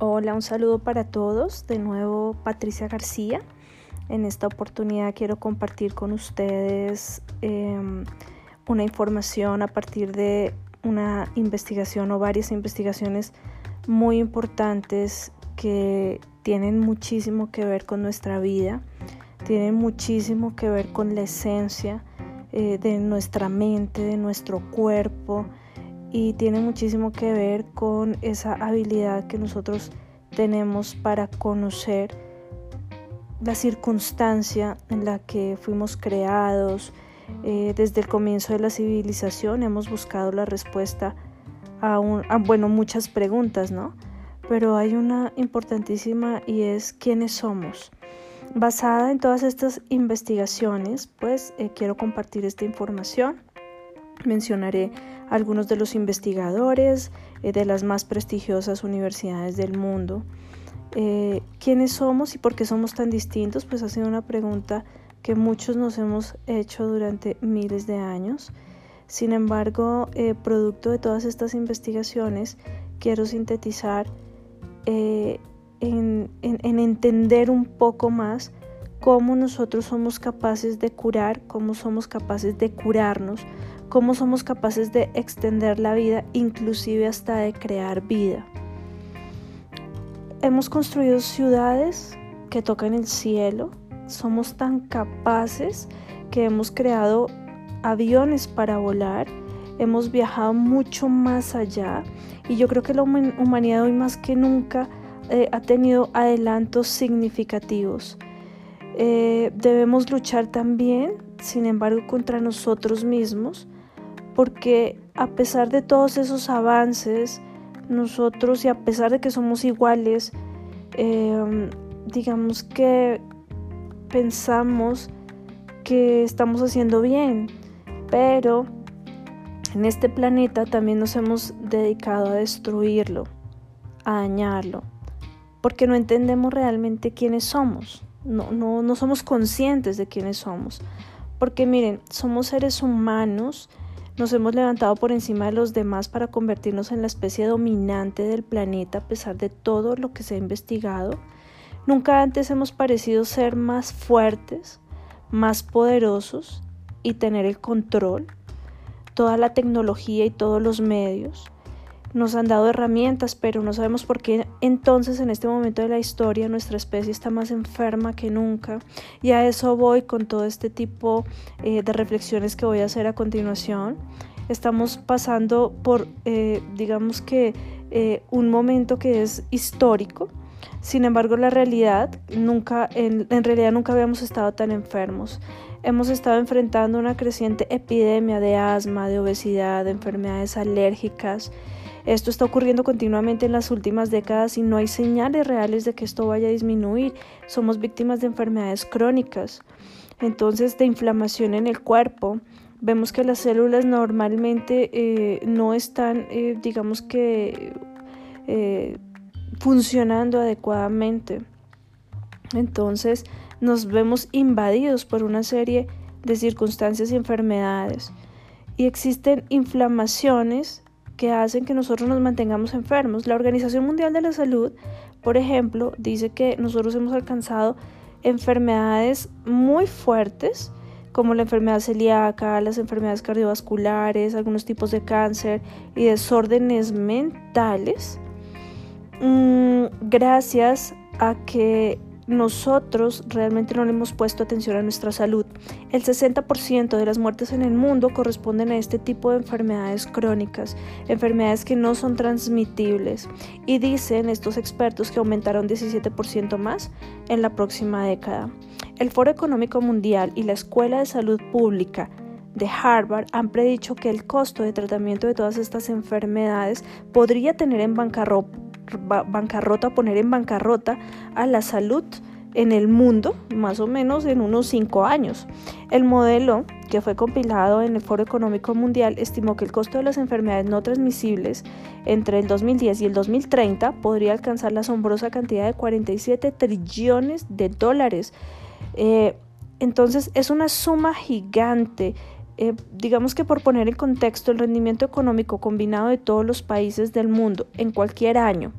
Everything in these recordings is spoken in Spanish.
Hola, un saludo para todos. De nuevo, Patricia García. En esta oportunidad quiero compartir con ustedes em, una información a partir de una investigación o varias investigaciones muy importantes que tienen muchísimo que ver con nuestra vida, tienen muchísimo que ver con la esencia eh, de nuestra mente, de nuestro cuerpo y tiene muchísimo que ver con esa habilidad que nosotros tenemos para conocer la circunstancia en la que fuimos creados. Eh, desde el comienzo de la civilización hemos buscado la respuesta a, bueno, muchas preguntas, ¿no? Pero hay una importantísima y es quiénes somos. Basada en todas estas investigaciones, pues eh, quiero compartir esta información. Mencionaré algunos de los investigadores eh, de las más prestigiosas universidades del mundo. Eh, ¿Quiénes somos y por qué somos tan distintos? Pues ha sido una pregunta que muchos nos hemos hecho durante miles de años. Sin embargo, producto de todas estas investigaciones, quiero sintetizar en, entender un poco más cómo nosotros somos capaces de curar, cómo somos capaces de curarnos, cómo somos capaces de extender la vida, inclusive hasta de crear vida. Hemos construido ciudades que tocan el cielo, somos tan capaces que hemos creado aviones para volar, hemos viajado mucho más allá y yo creo que la humanidad hoy más que nunca eh, ha tenido adelantos significativos. Eh, debemos luchar también, sin embargo, contra nosotros mismos, porque a pesar de todos esos avances, nosotros y a pesar de que somos iguales, em, digamos que pensamos que estamos haciendo bien, pero en este planeta también nos hemos dedicado a destruirlo, a dañarlo porque no entendemos realmente quiénes somos, no, no, no somos conscientes de quiénes somos. Porque miren, somos seres humanos, nos hemos levantado por encima de los demás para convertirnos en la especie dominante del planeta a pesar de todo lo que se ha investigado. Nunca antes hemos parecido ser más fuertes, más poderosos y tener el control, toda la tecnología y todos los medios nos han dado herramientas, pero no sabemos por qué entonces en este momento de la historia nuestra especie está más enferma que nunca. Y a eso voy con todo este tipo eh, de reflexiones que voy a hacer a continuación. Estamos pasando por, eh, digamos que, eh, un momento que es histórico. Sin embargo, la realidad nunca, en, en realidad nunca habíamos estado tan enfermos. Hemos estado enfrentando una creciente epidemia de asma, de obesidad, de enfermedades alérgicas esto está ocurriendo continuamente en las últimas décadas y no hay señales reales de que esto vaya a disminuir. Somos víctimas de enfermedades crónicas, entonces de inflamación en el cuerpo. Vemos que las células normalmente eh, no están, eh, digamos que, eh, funcionando adecuadamente. Entonces nos vemos invadidos por una serie de circunstancias y enfermedades. Y existen inflamaciones que hacen que nosotros nos mantengamos enfermos. La Organización Mundial de la Salud, por ejemplo, dice que nosotros hemos alcanzado enfermedades muy fuertes, como la enfermedad celíaca, las enfermedades cardiovasculares, algunos tipos de cáncer y desórdenes mentales, mm, gracias a que nosotros realmente no le hemos puesto atención a nuestra salud. El 60% de las muertes en el mundo corresponden a este tipo de enfermedades crónicas, enfermedades que no son transmitibles. Y dicen estos expertos que aumentarán 17% más en la próxima década. El Foro Económico Mundial y la Escuela de Salud Pública de Harvard han predicho que el costo de tratamiento de todas estas enfermedades podría tener en bancarrota bancarrota, poner en bancarrota a la salud en el mundo, más o menos en unos cinco años. El modelo que fue compilado en el Foro Económico Mundial estimó que el costo de las enfermedades no transmisibles entre el 2010 y el 2030 podría alcanzar la asombrosa cantidad de 47 trillones de dólares. Eh, entonces es una suma gigante eh, digamos que por poner en contexto el rendimiento económico combinado de todos los países del mundo en cualquier año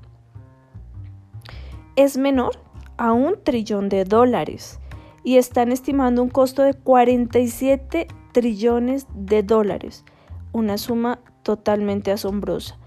es menor a un trillón de dólares y están estimando un costo de 47 trillones de dólares, una suma totalmente asombrosa.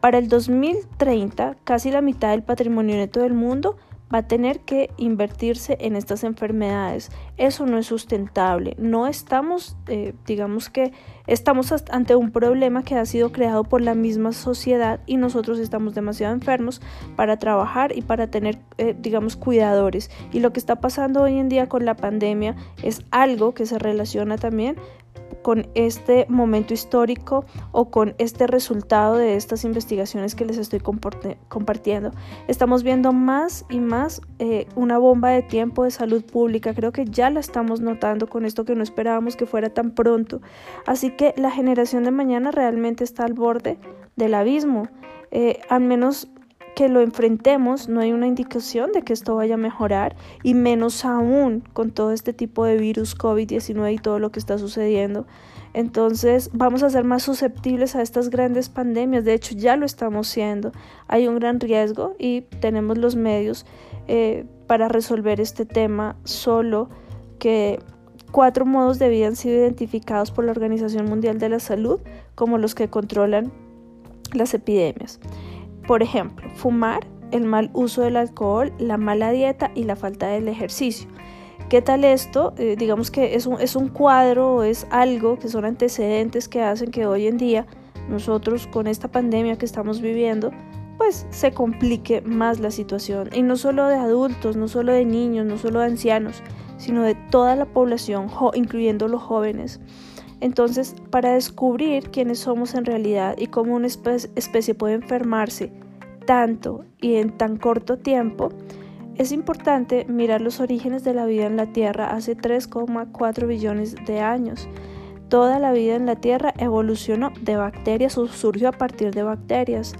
Para el 2030, casi la mitad del patrimonio neto del mundo va a tener que invertirse en estas enfermedades. Eso no es sustentable. No estamos, eh, digamos que estamos ante un problema que ha sido creado por la misma sociedad y nosotros estamos demasiado enfermos para trabajar y para tener, eh, digamos, cuidadores. Y lo que está pasando hoy en día con la pandemia es algo que se relaciona también con este momento histórico o con este resultado de estas investigaciones que les estoy compartiendo. Estamos viendo más y más eh, una bomba de tiempo de salud pública. Creo que ya la estamos notando con esto que no esperábamos que fuera tan pronto. Así que la generación de mañana realmente está al borde del abismo. Eh, al menos que lo enfrentemos, no hay una indicación de que esto vaya a mejorar y menos aún con todo este tipo de virus COVID-19 y todo lo que está sucediendo. Entonces vamos a ser más susceptibles a estas grandes pandemias. De hecho, ya lo estamos siendo. Hay un gran riesgo y tenemos los medios eh, para resolver este tema solo que cuatro modos de vida han sido identificados por la Organización Mundial de la Salud como los que controlan las epidemias. Por ejemplo, fumar, el mal uso del alcohol, la mala dieta y la falta del ejercicio. ¿Qué tal esto? Eh, digamos que es un, es un cuadro, es algo que son antecedentes que hacen que hoy en día nosotros con esta pandemia que estamos viviendo, pues se complique más la situación. Y no solo de adultos, no solo de niños, no solo de ancianos, sino de toda la población, incluyendo los jóvenes. Entonces, para descubrir quiénes somos en realidad y cómo una especie puede enfermarse tanto y en tan corto tiempo, es importante mirar los orígenes de la vida en la Tierra hace 3,4 billones de años. Toda la vida en la Tierra evolucionó de bacterias o surgió a partir de bacterias.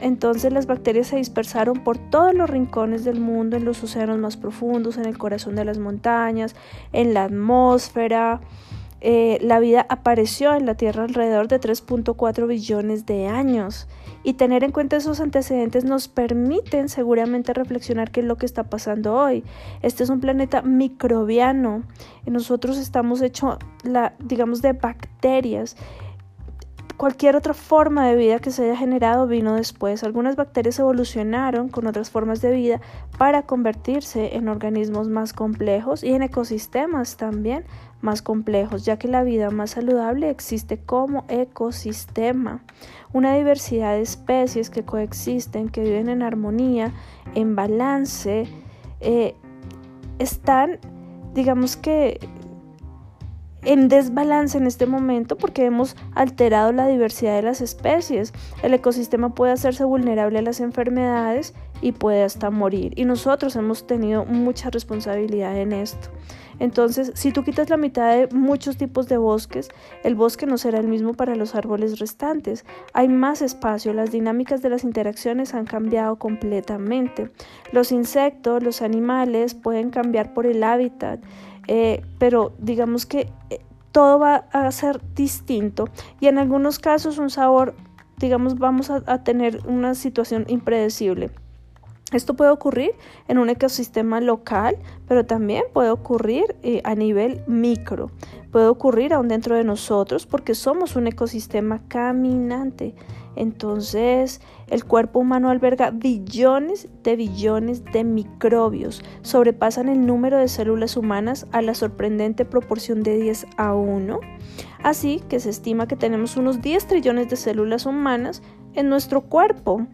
Entonces las bacterias se dispersaron por todos los rincones del mundo, en los océanos más profundos, en el corazón de las montañas, en la atmósfera, eh, la vida apareció en la Tierra alrededor de 3.4 billones de años. Y tener en cuenta esos antecedentes nos permiten seguramente reflexionar qué es lo que está pasando hoy. Este es un planeta microbiano. Nosotros estamos hechos, digamos, de bacterias Cualquier otra forma de vida que se haya generado vino después. Algunas bacterias evolucionaron con otras formas de vida para convertirse en organismos más complejos y en ecosistemas también más complejos, ya que la vida más saludable existe como ecosistema. Una diversidad de especies que coexisten, que viven en armonía, en balance, eh, están, digamos que, en desbalance en este momento porque hemos alterado la diversidad de las especies. El ecosistema puede hacerse vulnerable a las enfermedades y puede hasta morir. Y nosotros hemos tenido mucha responsabilidad en esto. Entonces, si tú quitas la mitad de muchos tipos de bosques, el bosque no será el mismo para los árboles restantes. Hay más espacio, las dinámicas de las interacciones han cambiado completamente. Los insectos, los animales pueden cambiar por el hábitat. Eh, pero digamos que eh, todo va a ser distinto y en algunos casos un sabor, digamos, vamos a, tener una situación impredecible. Esto puede ocurrir en un ecosistema local, pero también puede ocurrir eh, a nivel micro. Puede ocurrir aún dentro de nosotros porque somos un ecosistema caminante. Entonces, el cuerpo humano alberga billones de billones de microbios. Sobrepasan el número de células humanas a la sorprendente proporción de 10 a 1. Así que se estima que tenemos unos 10 trillones de células humanas en nuestro cuerpo.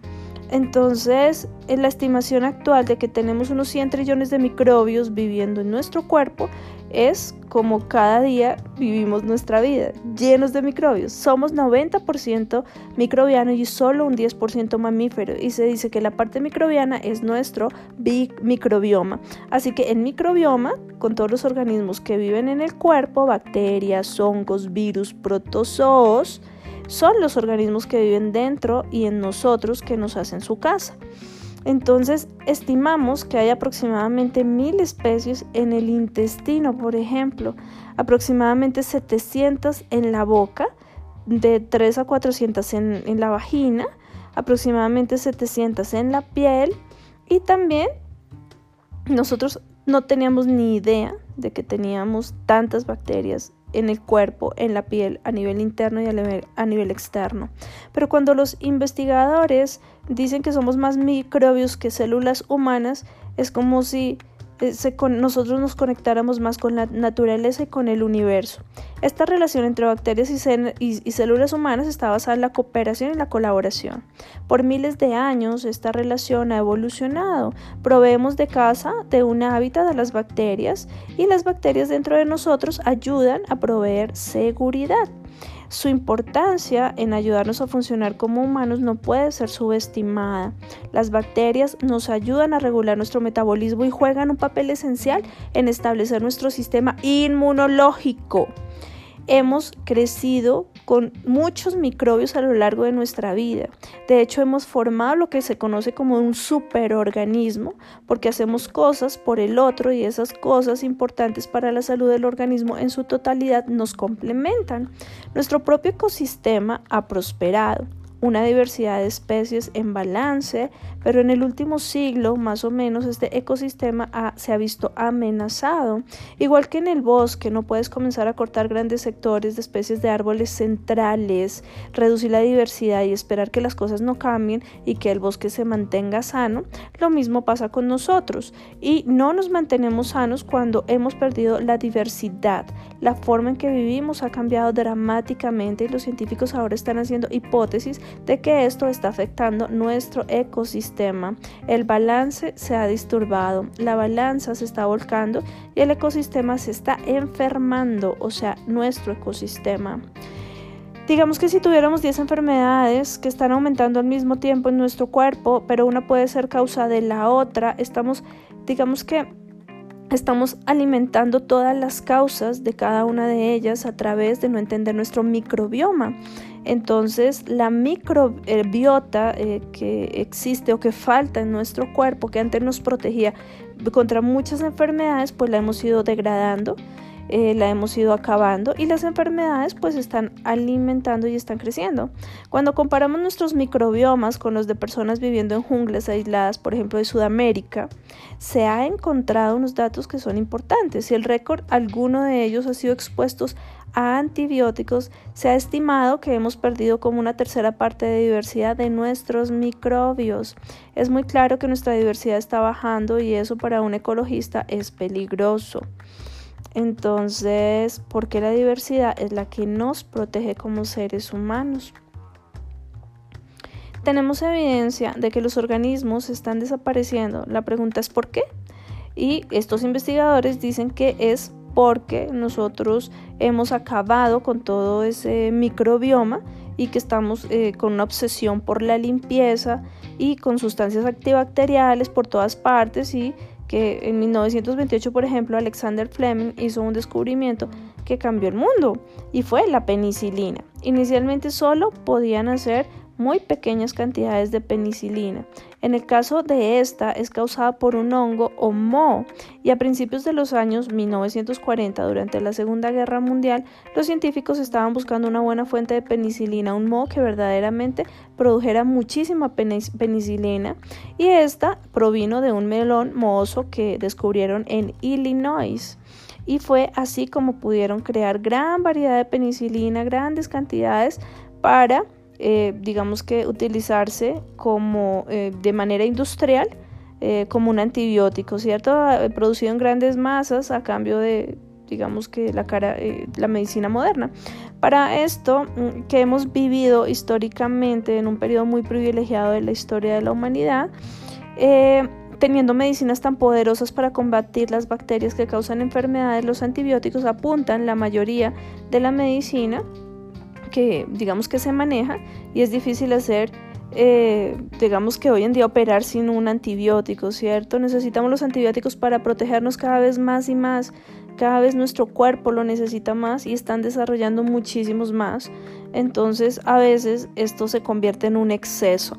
Entonces, en la estimación actual de que tenemos unos 100 trillones de microbios viviendo en nuestro cuerpo es como cada día vivimos nuestra vida, llenos de microbios. Somos 90% microbiano y solo un 10% mamífero. Y se dice que la parte microbiana es nuestro microbioma. Así que el microbioma, con todos los organismos que viven en el cuerpo, bacterias, hongos, virus, protozoos, son los organismos que viven dentro y en nosotros que nos hacen su casa. Entonces, estimamos que hay aproximadamente mil especies en el intestino, por ejemplo, aproximadamente 700 en la boca, de 3 a 400 en, en la vagina, aproximadamente 700 en la piel y también nosotros no teníamos ni idea de que teníamos tantas bacterias en el cuerpo, en la piel, a nivel interno y a nivel, a nivel, externo. Pero cuando los investigadores dicen que somos más microbios que células humanas, es como si eh, nosotros nos conectáramos más con la naturaleza y con el universo. Esta relación entre bacterias y, células humanas está basada en la cooperación y la colaboración. Por miles de años esta relación ha evolucionado. Proveemos de casa de un hábitat a las bacterias y las bacterias dentro de nosotros ayudan a proveer seguridad. Su importancia en ayudarnos a funcionar como humanos no puede ser subestimada. Las bacterias nos ayudan a regular nuestro metabolismo y juegan un papel esencial en establecer nuestro sistema inmunológico. Hemos crecido con muchos microbios a lo largo de nuestra vida. De hecho, hemos formado lo que se conoce como un superorganismo porque hacemos cosas por el otro y esas cosas importantes para la salud del organismo en su totalidad nos complementan. Nuestro propio ecosistema ha prosperado una diversidad de especies en balance, pero en el último siglo más o menos este ecosistema se ha visto amenazado. Igual que en el bosque no puedes comenzar a cortar grandes sectores de especies de árboles centrales, reducir la diversidad y esperar que las cosas no cambien y que el bosque se mantenga sano, lo mismo pasa con nosotros y no nos mantenemos sanos cuando hemos perdido la diversidad. La forma en que vivimos ha cambiado dramáticamente y los científicos ahora están haciendo hipótesis de que esto está afectando nuestro ecosistema. El balance se ha disturbado, la balanza se está volcando y el ecosistema se está enfermando, o sea, nuestro ecosistema. Digamos que si tuviéramos 10 enfermedades que están aumentando al mismo tiempo en nuestro cuerpo, pero una puede ser causa de la otra, estamos, digamos que estamos alimentando todas las causas de cada una de ellas a través de no entender nuestro microbioma. Entonces, la microbiota eh, que existe o que falta en nuestro cuerpo, que antes nos protegía contra muchas enfermedades, pues la hemos ido degradando, eh, la hemos ido acabando y las enfermedades pues están alimentando y están creciendo. Cuando comparamos nuestros microbiomas con los de personas viviendo en junglas aisladas, por ejemplo de Sudamérica, se ha encontrado unos datos que son importantes. Si el récord, alguno de ellos ha sido expuestos a antibióticos, se ha estimado que hemos perdido como una tercera parte de diversidad de nuestros microbios. Es muy claro que nuestra diversidad está bajando y eso para un ecologista es peligroso. Entonces, ¿por qué la diversidad es la que nos protege como seres humanos? Tenemos evidencia de que los organismos están desapareciendo. La pregunta es ¿por qué? Y estos investigadores dicen que es porque nosotros hemos acabado con todo ese microbioma y que estamos eh, con una obsesión por la limpieza y con sustancias antibacteriales por todas partes y que en 1928, por ejemplo, Alexander Fleming hizo un descubrimiento que cambió el mundo y fue la penicilina. Inicialmente solo podían hacer muy pequeñas cantidades de penicilina. En el caso de esta es causada por un hongo o moho y a principios de los años 1940 durante la Segunda Guerra Mundial los científicos estaban buscando una buena fuente de penicilina, un moho que verdaderamente produjera muchísima penicilina y esta provino de un melón mohoso que descubrieron en Illinois y fue así como pudieron crear gran variedad de penicilina, grandes cantidades para eh, digamos que utilizarse como eh, de manera industrial eh, como un antibiótico, ¿cierto? Producido en grandes masas a cambio de, digamos que la, cara, la medicina moderna. Para esto, mm, que hemos vivido históricamente en un periodo muy privilegiado de la historia de la humanidad, teniendo medicinas tan poderosas para combatir las bacterias que causan enfermedades, los antibióticos apuntan la mayoría de la medicina que digamos que se maneja y es difícil hacer, eh, digamos que hoy en día operar sin un antibiótico, ¿cierto? Necesitamos los antibióticos para protegernos cada vez más y más, cada vez nuestro cuerpo lo necesita más y están desarrollando muchísimos más. Entonces a veces esto se convierte en un exceso.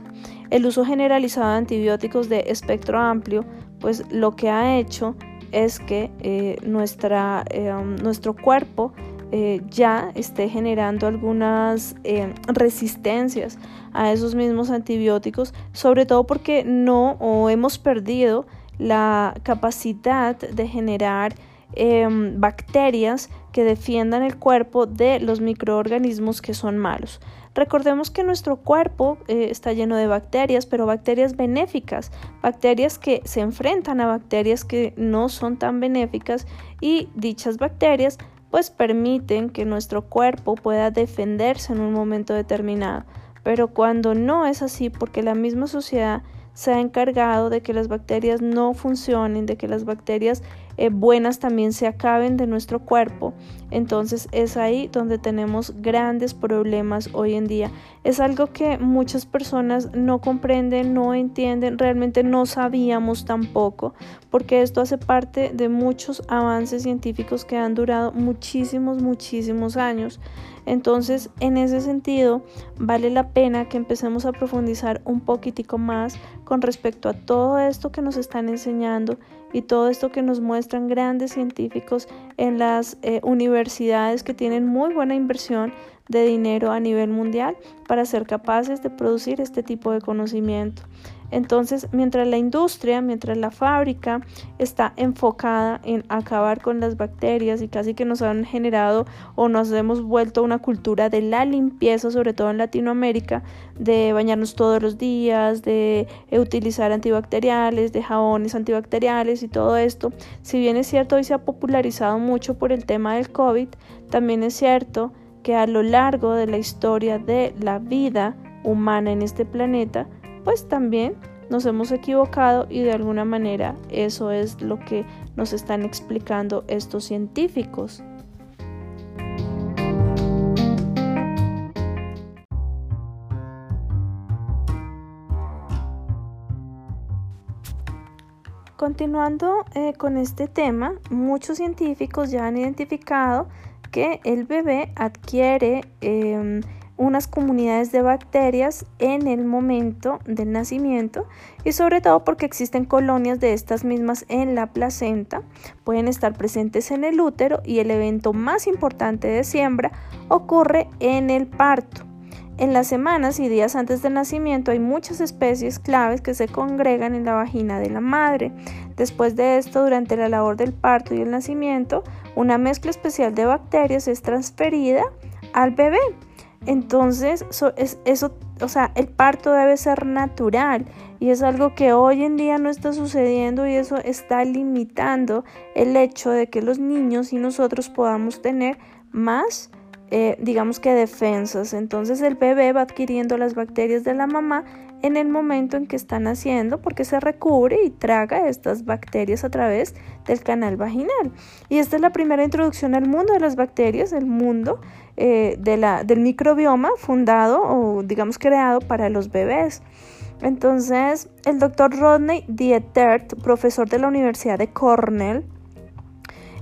El uso generalizado de antibióticos de espectro amplio, pues lo que ha hecho es que eh, nuestra, eh, nuestro cuerpo eh, ya esté generando algunas eh, resistencias a esos mismos antibióticos, sobre todo porque no o hemos perdido la capacidad de generar em, bacterias que defiendan el cuerpo de los microorganismos que son malos. Recordemos que nuestro cuerpo eh, está lleno de bacterias, pero bacterias benéficas, bacterias que se enfrentan a bacterias que no son tan benéficas y dichas bacterias pues permiten que nuestro cuerpo pueda defenderse en un momento determinado. Pero cuando no es así, porque la misma sociedad se ha encargado de que las bacterias no funcionen, de que las bacterias eh, buenas también se acaben de nuestro cuerpo. Entonces es ahí donde tenemos grandes problemas hoy en día. Es algo que muchas personas no comprenden, no entienden, realmente no sabíamos tampoco, porque esto hace parte de muchos avances científicos que han durado muchísimos, muchísimos años. Entonces, en ese sentido, vale la pena que empecemos a profundizar un poquitico más con respecto a todo esto que nos están enseñando y todo esto que nos muestran grandes científicos en las eh, universidades que tienen muy buena inversión de dinero a nivel mundial para ser capaces de producir este tipo de conocimiento. Entonces, mientras la industria, mientras la fábrica está enfocada en acabar con las bacterias y casi que nos han generado o nos hemos vuelto una cultura de la limpieza, sobre todo en Latinoamérica, de bañarnos todos los días, de utilizar antibacteriales, de jabones antibacteriales y todo esto, si bien es cierto hoy se ha popularizado mucho por el tema del COVID, también es cierto que a lo largo de la historia de la vida humana en este planeta, pues también nos hemos equivocado y de alguna manera eso es lo que nos están explicando estos científicos. Continuando eh, con este tema, muchos científicos ya han identificado que el bebé adquiere em, unas comunidades de bacterias en el momento del nacimiento y sobre todo porque existen colonias de estas mismas en la placenta, pueden estar presentes en el útero y el evento más importante de siembra ocurre en el parto. En las semanas y días antes del nacimiento hay muchas especies claves que se congregan en la vagina de la madre. Después de esto, durante la labor del parto y el nacimiento, una mezcla especial de bacterias es transferida al bebé. Entonces, eso, o sea, el parto debe ser natural y es algo que hoy en día no está sucediendo y eso está limitando el hecho de que los niños y nosotros podamos tener más, eh, digamos que defensas. Entonces el bebé va adquiriendo las bacterias de la mamá en el momento en que está naciendo porque se recubre y traga estas bacterias a través del canal vaginal. Y esta es la primera introducción al mundo de las bacterias, el mundo eh, de la, del microbioma fundado o digamos creado para los bebés. Entonces, el doctor Rodney Dietert, profesor de la Universidad de Cornell,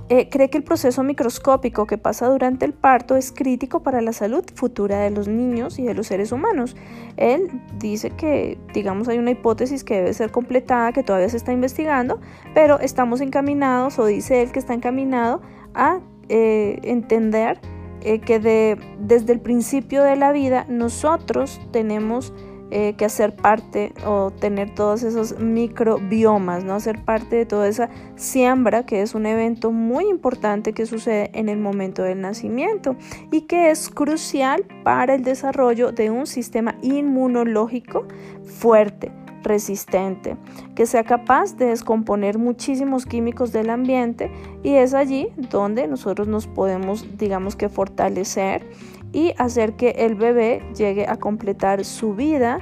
eh, cree que el proceso microscópico que pasa durante el parto es crítico para la salud futura de los niños y de los seres humanos. Él dice que, digamos, hay una hipótesis que debe ser completada, que todavía se está investigando, pero estamos encaminados, o dice él que está encaminado a eh, entender eh, que de, desde el principio de la vida nosotros tenemos eh, que hacer parte o tener todos esos microbiomas, ¿no? Ser parte de toda esa siembra que es un evento muy importante que sucede en el momento del nacimiento y que es crucial para el desarrollo de un sistema inmunológico fuerte resistente, que sea capaz de descomponer muchísimos químicos del ambiente y es allí donde nosotros nos podemos, digamos que, fortalecer y hacer que el bebé llegue a completar su vida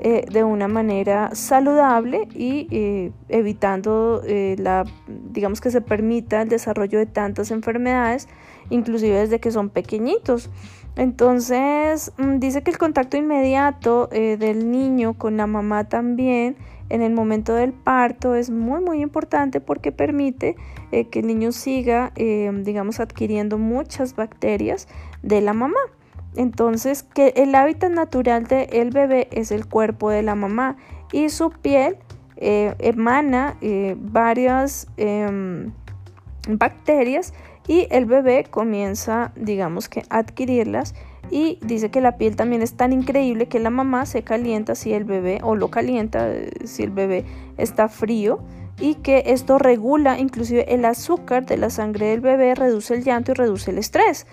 eh, de una manera saludable y eh, evitando eh, la, digamos que se permita el desarrollo de tantas enfermedades, inclusive desde que son pequeñitos. Entonces, mm, dice que el contacto inmediato del niño con la mamá también en el momento del parto es muy, muy importante porque permite que el niño siga, digamos, adquiriendo muchas bacterias de la mamá. Entonces, que el hábitat natural del bebé es el cuerpo de la mamá y su piel emana varias em, bacterias y el bebé comienza, digamos que, a adquirirlas y dice que la piel también es tan increíble que la mamá se calienta si el bebé, o lo calienta eh, si el bebé está frío, y que esto regula inclusive el azúcar de la sangre del bebé, reduce el llanto y reduce el estrés.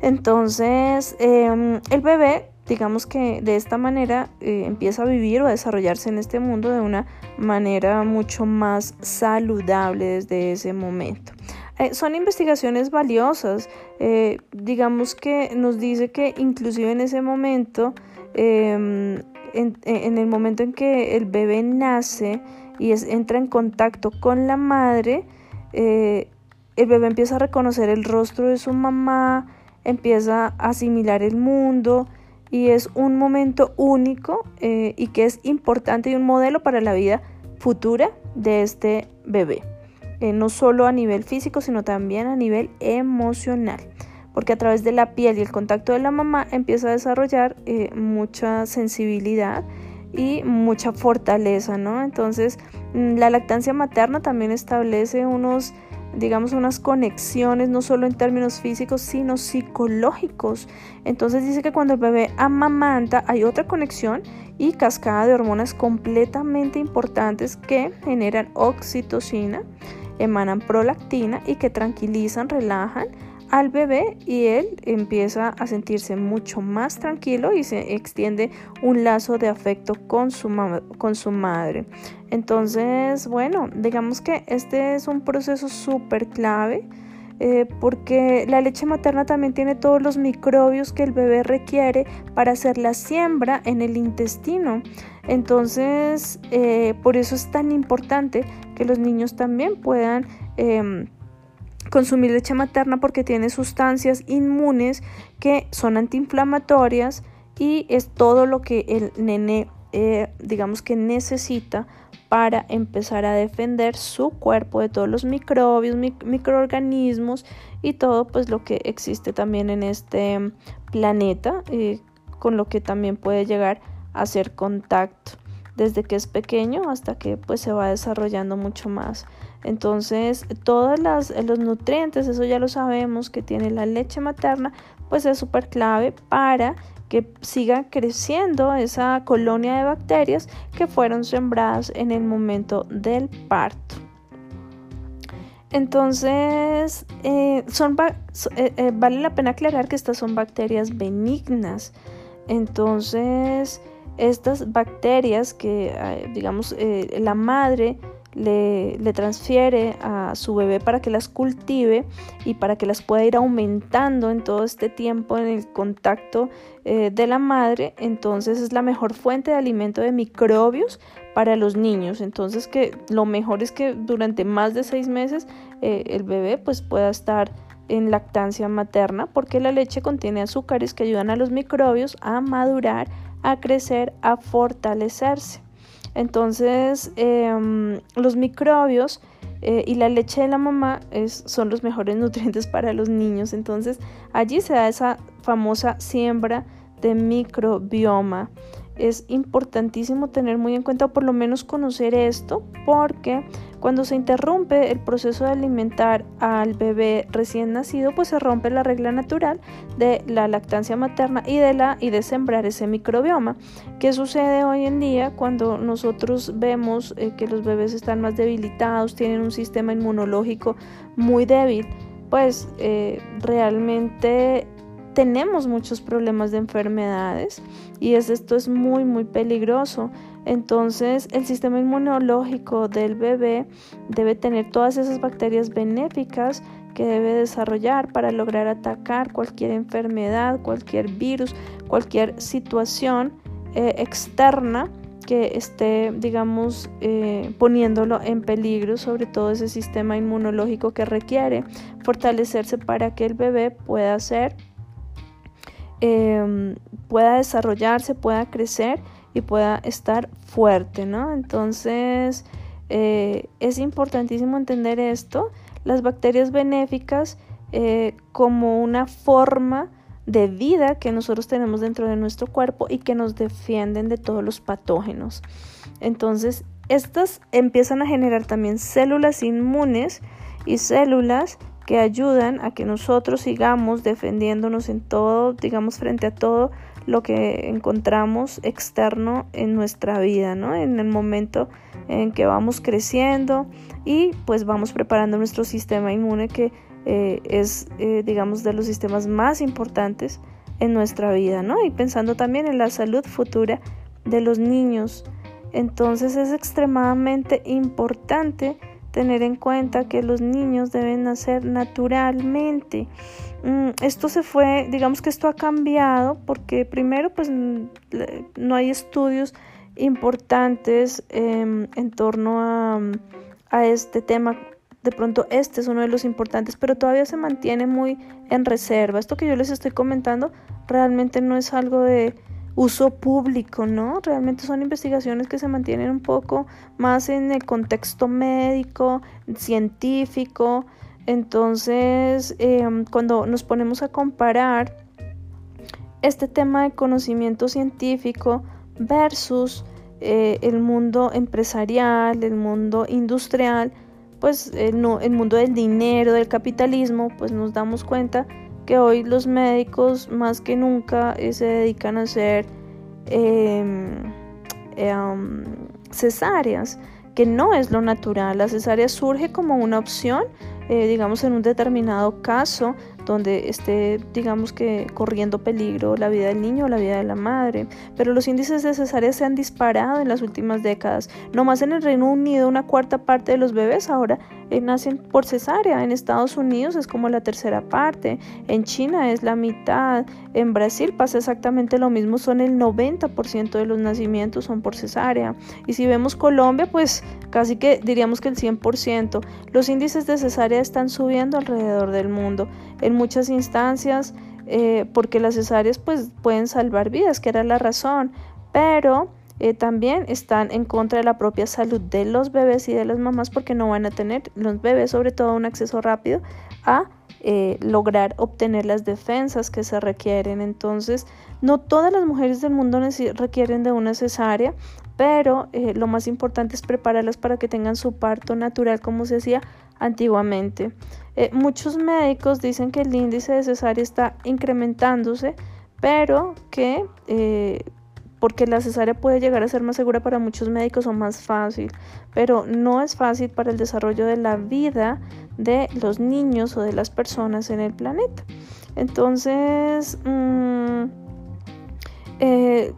Entonces, em, el bebé, digamos que de esta manera eh, empieza a vivir o a desarrollarse en este mundo de una manera mucho más saludable desde ese momento. Eh, son investigaciones valiosas, eh, digamos que nos dice que inclusive en ese momento, em, en, el momento en que el bebé nace y entra en contacto con la madre, el bebé empieza a reconocer el rostro de su mamá, empieza a asimilar el mundo y es un momento único eh, y que es importante y un modelo para la vida futura de este bebé. Eh, no solo a nivel físico, sino también a nivel emocional. Porque a través de la piel y el contacto de la mamá empieza a desarrollar eh, mucha sensibilidad y mucha fortaleza, ¿no? Entonces, mm, la lactancia materna también establece unos digamos, unas conexiones, no solo en términos físicos, sino psicológicos. Entonces dice que cuando el bebé amamanta hay otra conexión y cascada de hormonas completamente importantes que generan oxitocina, emanan prolactina y que tranquilizan, relajan al bebé y él empieza a sentirse mucho más tranquilo y se extiende un lazo de afecto con su, con su madre. Entonces, bueno, digamos que este es un proceso súper clave. Eh, porque la leche materna también tiene todos los microbios que el bebé requiere para hacer la siembra en el intestino. Entonces, eh, por eso es tan importante que los niños también puedan em, consumir leche materna porque tiene sustancias inmunes que son antiinflamatorias y es todo lo que el nene eh, digamos que necesita para empezar a defender su cuerpo de todos los microbios, microorganismos y todo pues lo que existe también en este planeta eh, con lo que también puede llegar a hacer contacto desde que es pequeño hasta que pues se va desarrollando mucho más. Entonces, todos los nutrientes, eso ya lo sabemos que tiene la leche materna, pues es súper clave para que siga creciendo esa colonia de bacterias que fueron sembradas en el momento del parto. Entonces, eh, son, eh, eh, vale la pena aclarar que estas son bacterias benignas. Entonces, estas bacterias que, digamos, la madre le, transfiere a su bebé para que las cultive y para que las pueda ir aumentando en todo este tiempo en el contacto eh, de la madre, entonces es la mejor fuente de alimento de microbios para los niños. Entonces que lo mejor es que durante más de seis meses eh, el bebé pues pueda estar en lactancia materna porque la leche contiene azúcares que ayudan a los microbios a madurar, a crecer, a fortalecerse. Entonces, em, los microbios eh, y la leche de la mamá son los mejores nutrientes para los niños. Entonces, allí se da esa famosa siembra de microbioma es importantísimo tener muy en cuenta o por lo menos conocer esto porque cuando se interrumpe el proceso de alimentar al bebé recién nacido pues se rompe la regla natural de la lactancia materna y de la y de sembrar ese microbioma ¿qué sucede hoy en día cuando nosotros vemos eh, que los bebés están más debilitados tienen un sistema inmunológico muy débil pues eh, realmente tenemos muchos problemas de enfermedades y esto es muy muy peligroso. Entonces el sistema inmunológico del bebé debe tener todas esas bacterias benéficas que debe desarrollar para lograr atacar cualquier enfermedad, cualquier virus, cualquier situación eh, externa que esté, digamos, eh, poniéndolo en peligro, sobre todo ese sistema inmunológico que requiere fortalecerse para que el bebé pueda ser Em, pueda desarrollarse, pueda crecer y pueda estar fuerte, ¿no? Entonces eh, es importantísimo entender esto, las bacterias benéficas eh, como una forma de vida que nosotros tenemos dentro de nuestro cuerpo y que nos defienden de todos los patógenos. Entonces, estas empiezan a generar también células inmunes y células que ayudan a que nosotros sigamos defendiéndonos en todo, digamos, frente a todo lo que encontramos externo en nuestra vida, ¿no? En el momento en que vamos creciendo y pues vamos preparando nuestro sistema inmune que eh, es, eh, digamos, de los sistemas más importantes en nuestra vida, ¿no? Y pensando también en la salud futura de los niños. Entonces es extremadamente importante tener en cuenta que los niños deben nacer naturalmente. Mm, esto se fue, digamos que esto ha cambiado porque primero pues no hay estudios importantes em, en torno a, a este tema de pronto este es uno de los importantes, pero todavía se mantiene muy en reserva. Esto que yo les estoy comentando realmente no es algo de uso público, ¿no? Realmente son investigaciones que se mantienen un poco más en el contexto médico, científico. Entonces, em, cuando nos ponemos a comparar este tema de conocimiento científico versus eh, el mundo empresarial, el mundo industrial, pues el, el mundo del dinero, del capitalismo, pues nos damos cuenta que hoy los médicos más que nunca eh, se dedican a hacer em, em, cesáreas, que no es lo natural. La cesárea surge como una opción, eh, digamos, en un determinado caso donde esté, digamos que, corriendo peligro la vida del niño o la vida de la madre. Pero los índices de cesárea se han disparado en las últimas décadas. No más en el Reino Unido, una cuarta parte de los bebés ahora eh, nacen por cesárea. En Estados Unidos es como la tercera parte. En China es la mitad. En Brasil pasa exactamente lo mismo. Son el 90% de los nacimientos son por cesárea. Y si vemos Colombia, pues casi que diríamos que el 100%. Los índices de cesárea están subiendo alrededor del mundo en muchas instancias eh, porque las cesáreas pues pueden salvar vidas, que era la razón, pero eh, también están en contra de la propia salud de los bebés y de las mamás porque no van a tener los bebés sobre todo un acceso rápido a eh, lograr obtener las defensas que se requieren. Entonces, no todas las mujeres del mundo requieren de una cesárea, pero lo más importante es prepararlas para que tengan su parto natural como se hacía antiguamente. Eh, muchos médicos dicen que el índice de cesárea está incrementándose, pero que eh, porque la cesárea puede llegar a ser más segura para muchos médicos o más fácil, pero no es fácil para el desarrollo de la vida de los niños o de las personas en el planeta. Entonces, mm, eh,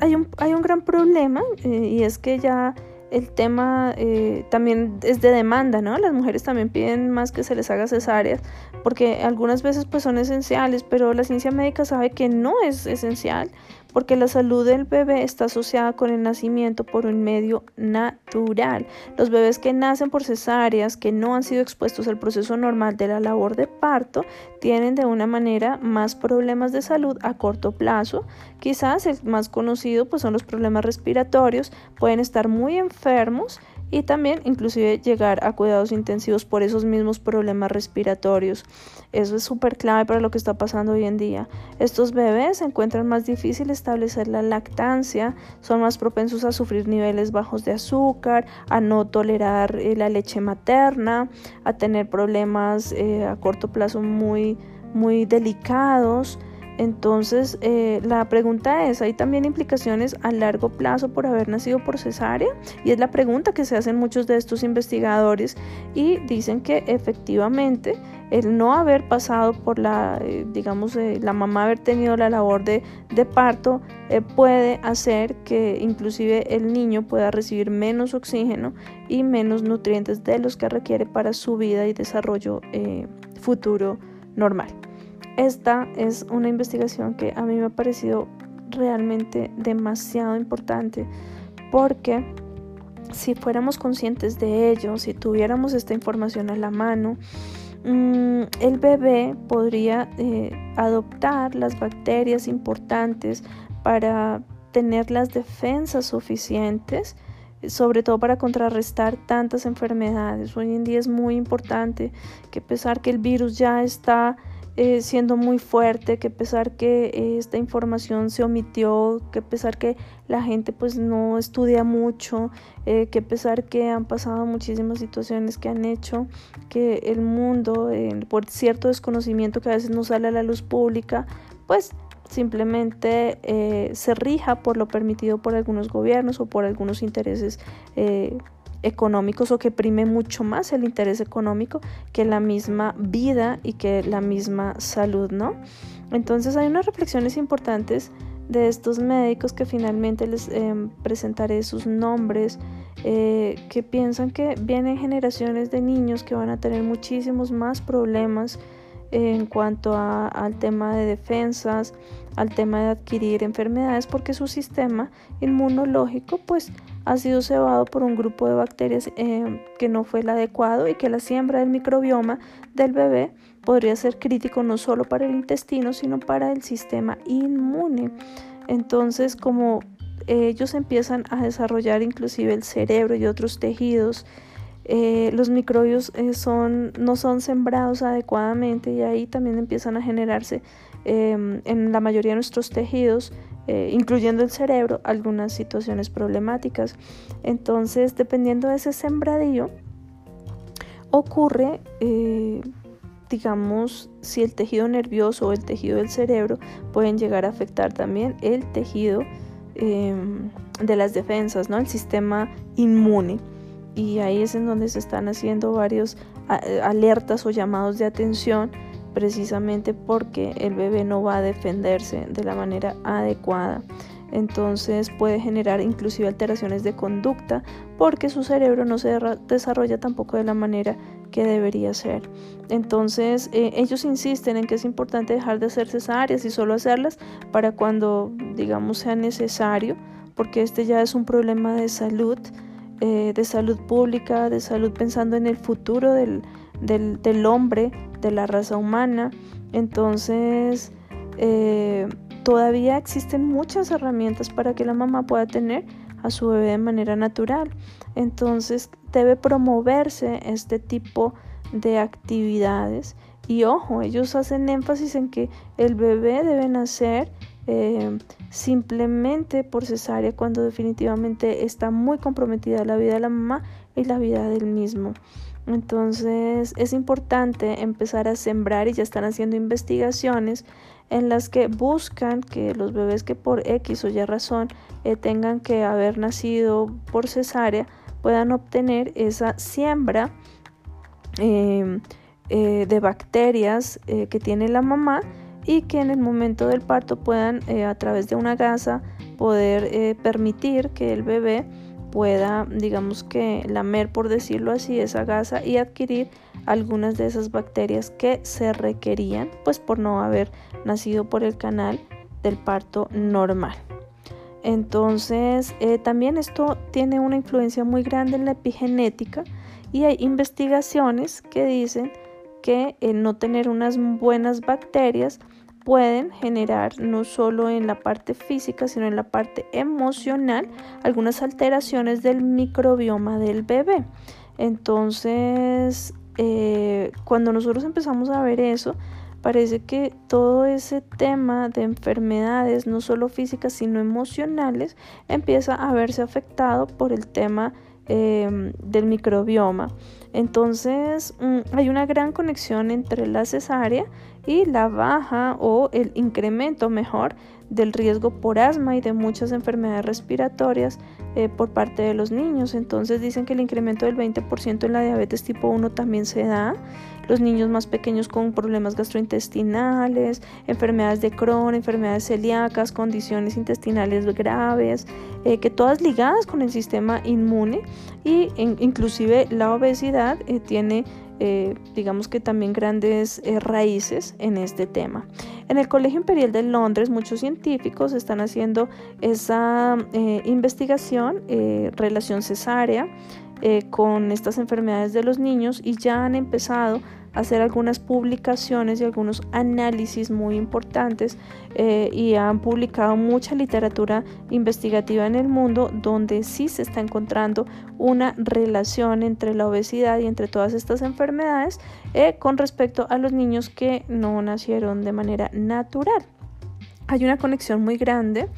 hay, un, hay, un, gran problema y es que ya el tema eh, también es de demanda, ¿no? Las mujeres también piden más que se les haga cesáreas, porque algunas veces pues son esenciales, pero la ciencia médica sabe que no es esencial porque la salud del bebé está asociada con el nacimiento por un medio natural. Los bebés que nacen por cesáreas, que no han sido expuestos al proceso normal de la labor de parto, tienen de una manera más problemas de salud a corto plazo. Quizás el más conocido pues son los problemas respiratorios, pueden estar muy enfermos y también inclusive llegar a cuidados intensivos por esos mismos problemas respiratorios. Eso es súper clave para lo que está pasando hoy en día. Estos bebés se encuentran más difícil establecer la lactancia, son más propensos a sufrir niveles bajos de azúcar, a no tolerar eh, la leche materna, a tener problemas eh, a corto plazo muy, muy delicados. Entonces, eh, la pregunta es, ¿hay también implicaciones a largo plazo por haber nacido por cesárea? Y es la pregunta que se hacen muchos de estos investigadores y dicen que efectivamente el no haber pasado por la, eh, digamos, eh, la mamá haber tenido la labor de, de parto puede hacer que inclusive el niño pueda recibir menos oxígeno y menos nutrientes de los que requiere para su vida y desarrollo futuro normal. Esta es una investigación que a mí me ha parecido realmente demasiado importante porque si fuéramos conscientes de ello, si tuviéramos esta información a la mano, mm, el bebé podría eh, adoptar las bacterias importantes para tener las defensas suficientes, sobre todo para contrarrestar tantas enfermedades. Hoy en día es muy importante que pesar que el virus ya está eh, siendo muy fuerte, que a pesar que eh, esta información se omitió, que a pesar que la gente pues no estudia mucho, eh, que a pesar que han pasado muchísimas situaciones que han hecho que el mundo, por cierto desconocimiento que a veces no sale a la luz pública, pues simplemente se rija por lo permitido por algunos gobiernos o por algunos intereses económicos o que prime mucho más el interés económico que la misma vida y que la misma salud, ¿no? Entonces hay unas reflexiones importantes de estos médicos que finalmente les em, presentaré sus nombres, eh, que piensan que vienen generaciones de niños que van a tener muchísimos más problemas en cuanto al tema de defensas, al tema de adquirir enfermedades, porque su sistema inmunológico pues ha sido cebado por un grupo de bacterias eh, que no fue el adecuado y que la siembra del microbioma del bebé podría ser crítico no solo para el intestino, sino para el sistema inmune. Entonces, como ellos empiezan a desarrollar inclusive el cerebro y otros tejidos, eh, los microbios eh, son, no son sembrados adecuadamente y ahí también empiezan a generarse en la mayoría de nuestros tejidos eh, incluyendo el cerebro, algunas situaciones problemáticas. Entonces, dependiendo de ese sembradío, ocurre, eh, digamos, si el tejido nervioso o el tejido del cerebro pueden llegar a afectar también el tejido em, de las defensas, ¿no? El sistema inmune. Y ahí es en donde se están haciendo varios alertas o llamados de atención precisamente porque el bebé no va a defenderse de la manera adecuada. Entonces puede generar inclusive alteraciones de conducta porque su cerebro no se desarrolla tampoco de la manera que debería ser. Entonces eh, ellos insisten en que es importante dejar de hacer cesáreas y solo hacerlas para cuando digamos sea necesario porque este ya es un problema de salud, eh, de salud pública, de salud pensando en el futuro del, del hombre de la raza humana. Entonces, eh, todavía existen muchas herramientas para que la mamá pueda tener a su bebé de manera natural. Entonces, debe promoverse este tipo de actividades. Y ojo, ellos hacen énfasis en que el bebé debe nacer eh, simplemente por cesárea cuando definitivamente está muy comprometida la vida de la mamá y la vida del mismo. Entonces es importante empezar a sembrar y ya están haciendo investigaciones en las que buscan que los bebés que por X o Y razón eh, tengan que haber nacido por cesárea puedan obtener esa siembra em, eh, de bacterias eh, que tiene la mamá y que en el momento del parto puedan a través de una gasa poder permitir que el bebé pueda, digamos que, lamer, por decirlo así, esa gasa y adquirir algunas de esas bacterias que se requerían, pues por no haber nacido por el canal del parto normal. Entonces, eh, también esto tiene una influencia muy grande en la epigenética y hay investigaciones que dicen que el no tener unas buenas bacterias pueden generar no solo en la parte física, sino en la parte emocional algunas alteraciones del microbioma del bebé. Entonces, eh, cuando nosotros empezamos a ver eso, parece que todo ese tema de enfermedades, no solo físicas, sino emocionales, empieza a verse afectado por el tema em, del microbioma. Entonces, mm, hay una gran conexión entre la cesárea y la baja o el incremento mejor del riesgo por asma y de muchas enfermedades respiratorias eh, por parte de los niños. Entonces dicen que el incremento del 20% en la diabetes tipo 1 también se da. Los niños más pequeños con problemas gastrointestinales, enfermedades de Crohn, enfermedades celíacas, condiciones intestinales graves, eh, que todas ligadas con el sistema inmune y inclusive la obesidad eh, tiene eh, digamos que también grandes eh, raíces en este tema. En el Colegio Imperial de Londres muchos científicos están haciendo esa eh, investigación, relación cesárea, con estas enfermedades de los niños y ya han empezado hacer algunas publicaciones y algunos análisis muy importantes eh, y han publicado mucha literatura investigativa en el mundo donde sí se está encontrando una relación entre la obesidad y entre todas estas enfermedades eh, con respecto a los niños que no nacieron de manera natural. Hay una conexión muy grande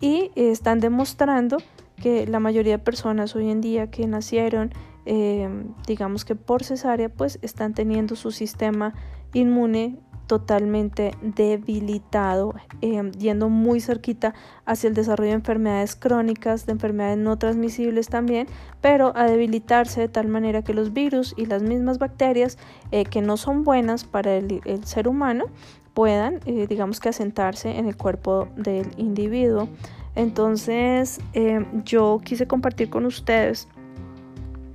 y están demostrando que la mayoría de personas hoy en día que nacieron, eh, digamos que por cesárea, pues están teniendo su sistema inmune totalmente debilitado, eh, yendo muy cerquita hacia el desarrollo de enfermedades crónicas, de enfermedades no transmisibles también, pero a debilitarse de tal manera que los virus y las mismas bacterias eh, que no son buenas para el, ser humano puedan, digamos que asentarse en el cuerpo del individuo. Entonces yo quise compartir con ustedes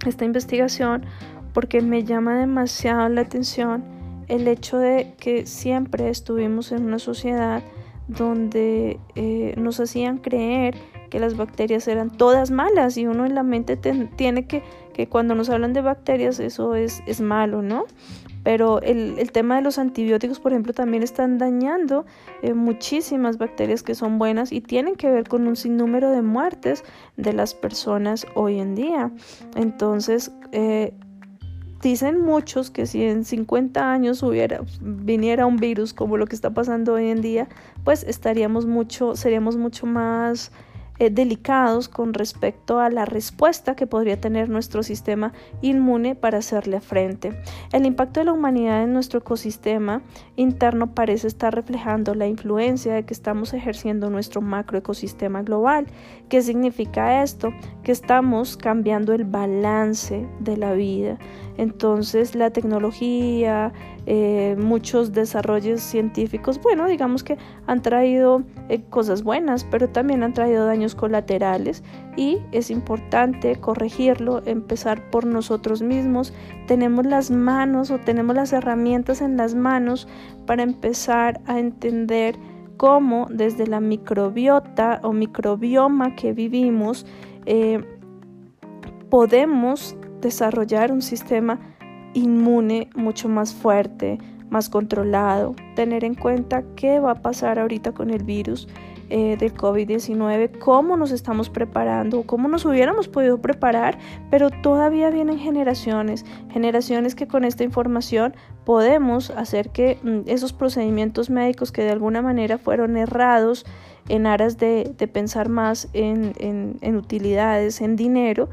esta investigación porque me llama demasiado la atención el hecho de que siempre estuvimos en una sociedad donde eh, nos hacían creer que las bacterias eran todas malas y uno en la mente tiene que, que cuando nos hablan de bacterias eso es, es malo, ¿no? Pero el, tema de los antibióticos, por ejemplo, también están dañando eh, muchísimas bacterias que son buenas y tienen que ver con un sinnúmero de muertes de las personas hoy en día. Entonces, eh, dicen muchos que si en 50 años hubiera, viniera un virus como lo que está pasando hoy en día, pues estaríamos mucho, seríamos mucho más eh, delicados con respecto a la respuesta que podría tener nuestro sistema inmune para hacerle frente. El impacto de la humanidad en nuestro ecosistema interno parece estar reflejando la influencia de que estamos ejerciendo nuestro macroecosistema global. ¿Qué significa esto? Que estamos cambiando el balance de la vida. Entonces la tecnología, eh, muchos desarrollos científicos, bueno, digamos que han traído eh, cosas buenas, pero también han traído daños colaterales y es importante corregirlo, empezar por nosotros mismos. Tenemos las manos o tenemos las herramientas en las manos para empezar a entender cómo desde la microbiota o microbioma que vivimos eh, podemos desarrollar un sistema inmune mucho más fuerte, más controlado, tener en cuenta qué va a pasar ahorita con el virus eh, del COVID-19, cómo nos estamos preparando, cómo nos hubiéramos podido preparar, pero todavía vienen generaciones, generaciones que con esta información podemos hacer que mm, esos procedimientos médicos que de alguna manera fueron errados en aras de, pensar más en, en utilidades, en dinero,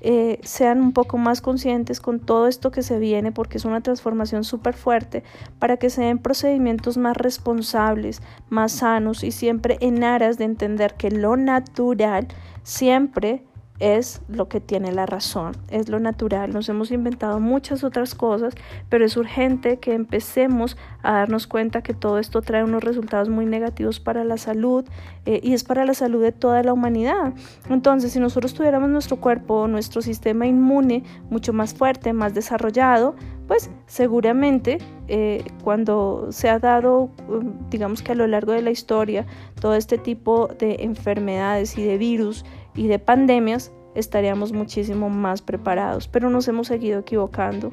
eh, sean un poco más conscientes con todo esto que se viene, porque es una transformación súper fuerte, para que se den procedimientos más responsables, más sanos y siempre en aras de entender que lo natural siempre es lo que tiene la razón, es lo natural. Nos hemos inventado muchas otras cosas, pero es urgente que empecemos a darnos cuenta que todo esto trae unos resultados muy negativos para la salud eh, y es para la salud de toda la humanidad. Entonces, si nosotros tuviéramos nuestro cuerpo, nuestro sistema inmune mucho más fuerte, más desarrollado, pues seguramente eh, cuando se ha dado, um, digamos que a lo largo de la historia, todo este tipo de enfermedades y de virus, y de pandemias, estaríamos muchísimo más preparados, pero nos hemos seguido equivocando.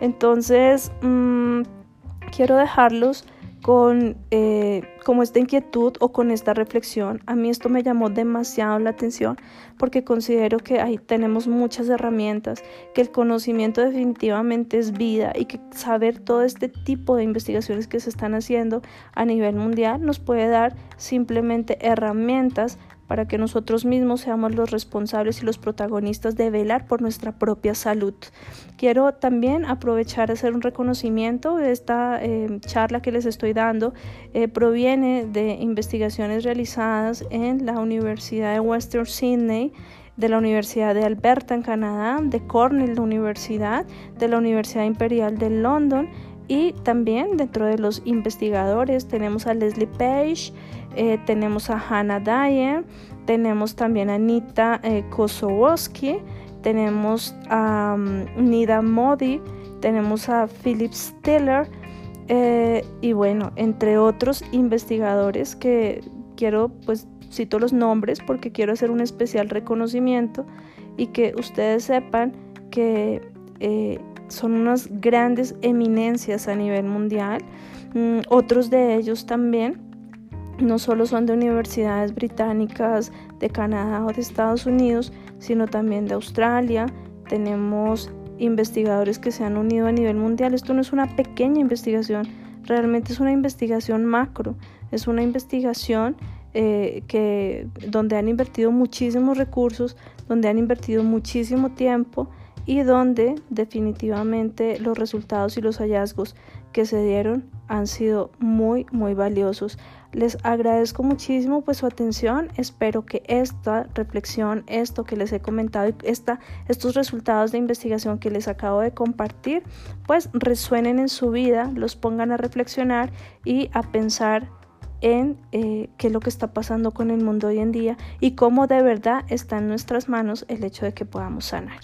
Entonces, mm, quiero dejarlos con eh, como esta inquietud o con esta reflexión. A mí esto me llamó demasiado la atención porque considero que ahí tenemos muchas herramientas, que el conocimiento definitivamente es vida y que saber todo este tipo de investigaciones que se están haciendo a nivel mundial nos puede dar simplemente herramientas para que nosotros mismos seamos los responsables y los protagonistas de velar por nuestra propia salud. Quiero también aprovechar a hacer un reconocimiento de esta eh, charla que les estoy dando. Eh, proviene de investigaciones realizadas en la Universidad de Western Sydney de la Universidad de Alberta en Canadá, de Cornell Universidad, de la Universidad Imperial de London y también dentro de los investigadores tenemos a Leslie Page, eh, tenemos a Hannah Dyer, tenemos también a Anita eh, tenemos a um, Nida Modi, tenemos a Philip Stiller eh, y bueno, entre otros investigadores que quiero, pues cito los nombres porque quiero hacer un especial reconocimiento y que ustedes sepan que eh, son unas grandes eminencias a nivel mundial. Mm, otros de ellos también no solo son de universidades británicas, de Canadá o de Estados Unidos, sino también de Australia. Tenemos investigadores que se han unido a nivel mundial. Esto no es una pequeña investigación, realmente es una investigación macro, es una investigación eh, que, donde han invertido muchísimos recursos, donde han invertido muchísimo tiempo y donde definitivamente los resultados y los hallazgos que se dieron han sido muy muy valiosos. Les agradezco muchísimo pues su atención. Espero que esta reflexión, esto que les he comentado y esta, estos resultados de investigación que les acabo de compartir, pues resuenen en su vida, los pongan a reflexionar y a pensar en eh, qué es lo que está pasando con el mundo hoy en día y cómo de verdad está en nuestras manos el hecho de que podamos sanar.